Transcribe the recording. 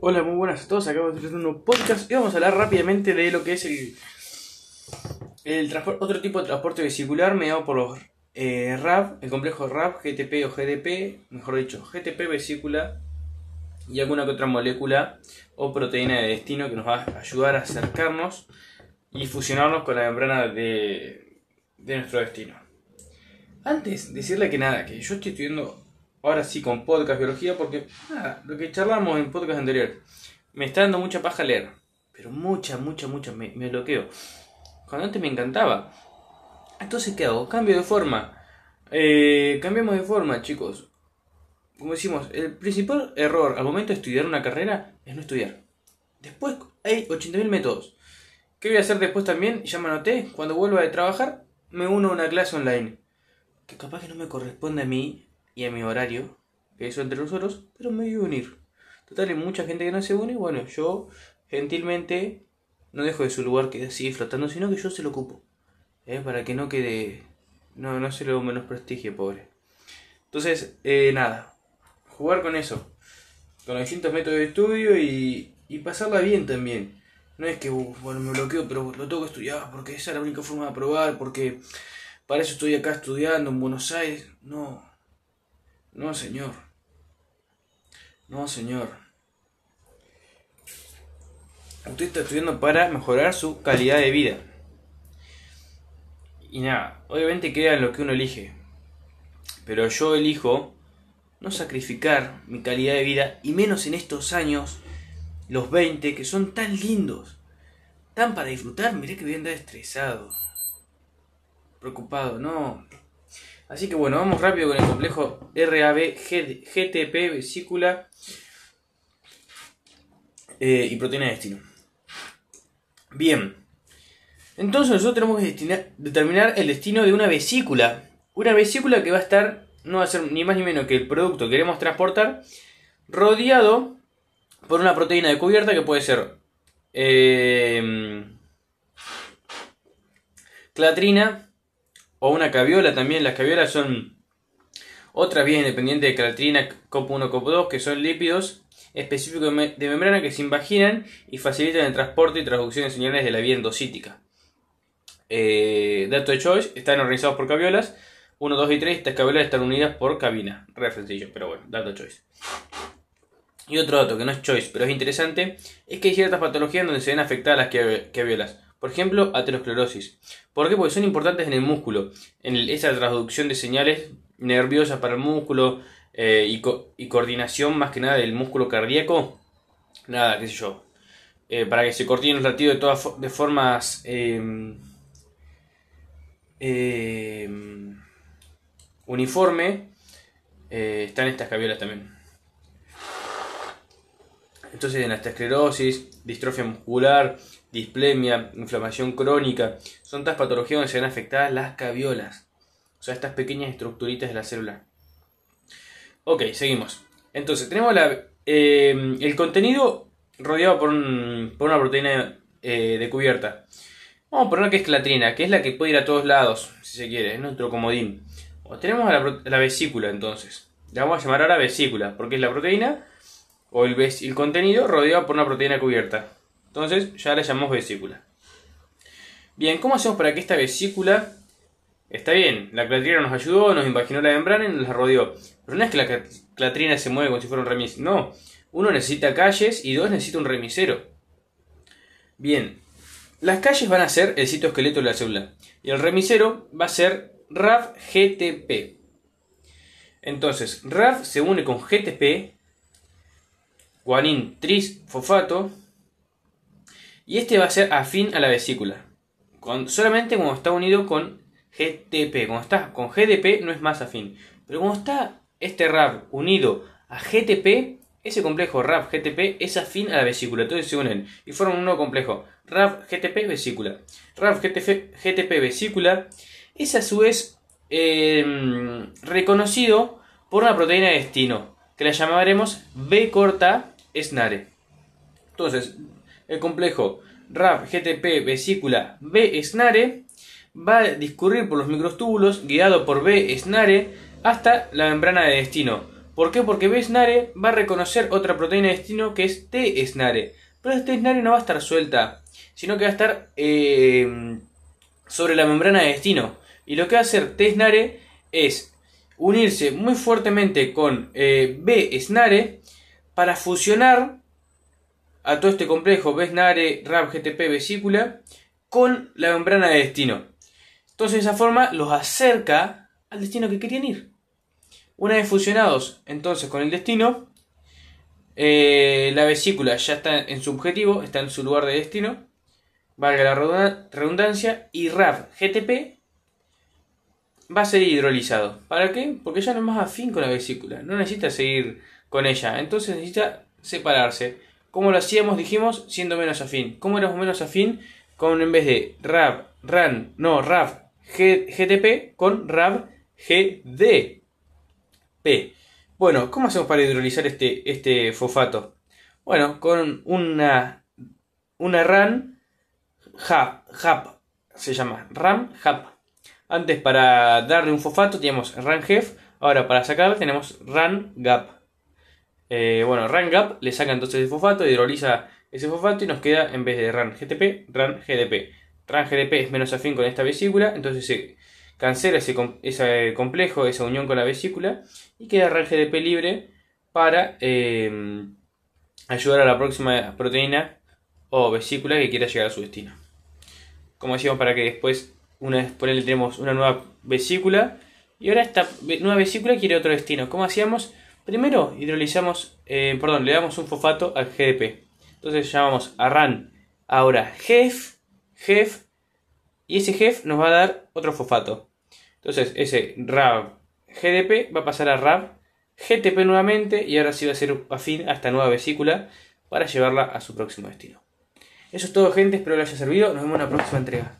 Hola, muy buenas a todos. Acabo de hacer un nuevo podcast y vamos a hablar rápidamente de lo que es el, el otro tipo de transporte vesicular mediado por los eh, RAV, el complejo RAV, GTP o GDP, mejor dicho, GTP vesícula y alguna que otra molécula o proteína de destino que nos va a ayudar a acercarnos y fusionarnos con la membrana de, de nuestro destino. Antes, decirle que nada, que yo estoy estudiando ahora sí con podcast biología, porque nada, lo que charlamos en podcast anterior, me está dando mucha paja leer, pero mucha, mucha, mucha, me, bloqueo. Cuando antes me encantaba. Entonces, ¿qué hago? Cambio de forma. Eh, cambiamos de forma, chicos. Como decimos, el principal error al momento de estudiar una carrera es no estudiar. Después hay 80.000 métodos. ¿Qué voy a hacer después también? Ya me anoté. Cuando vuelva de trabajar, me uno a una clase online. Que capaz que no me corresponde a mí y a mi horario, que eso entre nosotros, pero me voy a unir. Total, hay mucha gente que no se une, bueno, yo gentilmente no dejo de su lugar que sigue flotando, sino que yo se lo ocupo. ¿eh? Para que no quede, no, no se lo menos prestigio, pobre. Entonces, eh, nada, jugar con eso, con los distintos métodos de estudio y, y pasarla bien también. No es que, bueno, me bloqueo, pero lo tengo que estudiar porque esa es la única forma de aprobar, porque para eso estoy acá estudiando en Buenos Aires. No, no, Señor. No, Señor. Usted está estudiando para mejorar su calidad de vida. Y nada, obviamente queda en lo que uno elige. Pero yo elijo no sacrificar mi calidad de vida, y menos en estos años, los 20, que son tan lindos, tan para disfrutar. Miré que voy a andar estresado, preocupado, no. Así que bueno, vamos rápido con el complejo RAB GTP, vesícula eh, y proteína de destino. Bien, entonces nosotros tenemos que determinar el destino de una vesícula. Una vesícula que va a estar, no va a ser ni más ni menos que el producto que queremos transportar, rodeado por una proteína de cubierta que puede ser eh, clatrina, o una caviola también. Las caviolas son otras vías independientes de creatina COP1, COP2, que son lípidos específicos de membrana que se invaginan y facilitan el transporte y traducción de señales de la vía endocítica. Eh, dato de choice, están organizados por caviolas. 1, 2 y 3, estas caviolas están unidas por cabina. Re sencillo, pero bueno, dato de choice. Y otro dato que no es choice, pero es interesante, es que hay ciertas patologías donde se ven afectadas las caviolas. Por ejemplo, aterosclerosis. ¿Por qué? Porque son importantes en el músculo, en esa traducción de señales nerviosas para el músculo eh, y, coordinación más que nada del músculo cardíaco. Nada, qué sé yo. Eh, para que se coordinen los latidos de todas de formas em, em, uniforme, eh, están estas caviolas también. Entonces, en la distrofia muscular, displemia, inflamación crónica, son estas patologías donde se ven afectadas las caviolas, o sea, estas pequeñas estructuritas de la célula. Ok, seguimos. Entonces, tenemos la, eh, el contenido rodeado por, por una proteína eh, de cubierta. Vamos a poner que es clatrina, que es la que puede ir a todos lados, si se quiere, es nuestro comodín. O tenemos la, la vesícula entonces. La vamos a llamar ahora vesícula, porque es la proteína o el, el contenido rodeado por una proteína cubierta. Entonces ya la llamamos vesícula. Bien, ¿cómo hacemos para que esta vesícula... Está bien, la clatrina nos ayudó, nos imaginó la membrana y nos la rodeó. Pero no es que la clatrina se mueve como si fuera un remis. No, uno necesita calles y dos necesita un remisero. Bien, las calles van a ser el citoesqueleto de la célula. Y el remisero va a ser RAF-GTP. Entonces, RAF se une con GTP, guanín trisfosfato, y este va a ser afín a la vesícula. solamente cuando está unido con GTP. Cuando está con GDP no es más afín. Pero cuando está este RAB unido a GTP, ese complejo RAB GTP es afín a la vesícula. Entonces se unen y forman un nuevo complejo. RAB GTP vesícula. RAB GTP, vesícula es a su vez em, reconocido por una proteína de destino que la llamaremos B corta SNARE. Entonces, el complejo RAP GTP vesícula B SNARE va a discurrir por los microtúbulos guiado por B SNARE hasta la membrana de destino, ¿Por qué? Porque B-SNARE va a reconocer otra proteína de destino que es T-SNARE. Pero esta SNARE no va a estar suelta, sino que va a estar eh, sobre la membrana de destino. Y lo que va a hacer T-SNARE es unirse muy fuertemente con eh, B-SNARE para fusionar a todo este complejo B-SNARE, RAB, GTP, vesícula con la membrana de destino. Entonces de esa forma los acerca al destino que querían ir. Una vez fusionados entonces con el destino, eh, la vesícula ya está en su objetivo, está en su lugar de destino, valga la redundancia, y RAB GTP va a ser hidrolizado. ¿Para qué? Porque ya no es más afín con la vesícula, no necesita seguir con ella, entonces necesita separarse. Como lo hacíamos, dijimos, siendo menos afín. ¿Cómo éramos menos afín? Con en vez de RAB, RAN, no, RAB GTP con RAB GDP. Bueno, ¿cómo hacemos para hidrolizar este, este fosfato? Bueno, con una, una RAN HAP, se llama RAM HAP. Antes para darle un fosfato teníamos RAN HEF, ahora para sacarle tenemos RAN GAP. Eh, bueno, RAN GAP le saca entonces el fosfato, hidroliza ese fosfato y nos queda en vez de RAN GTP, RAN GDP. RAN GDP es menos afín con esta vesícula, entonces se cancela ese, complejo, esa unión con la vesícula y queda RAN GDP libre para eh, ayudar a la próxima proteína o vesícula que quiera llegar a su destino. Como decíamos, para que después, una vez por tenemos una nueva vesícula y ahora esta nueva vesícula quiere otro destino. ¿Cómo hacíamos? Primero hidrolizamos, eh, perdón, le damos un fosfato al GDP. Entonces llamamos a RAN ahora GEF GEF y ese GEF nos va a dar otro fosfato. Entonces ese RAB GDP va a pasar a RAB GTP nuevamente y ahora sí va a ser afín a esta nueva vesícula para llevarla a su próximo destino. Eso es todo gente, espero que les haya servido, nos vemos en la próxima entrega.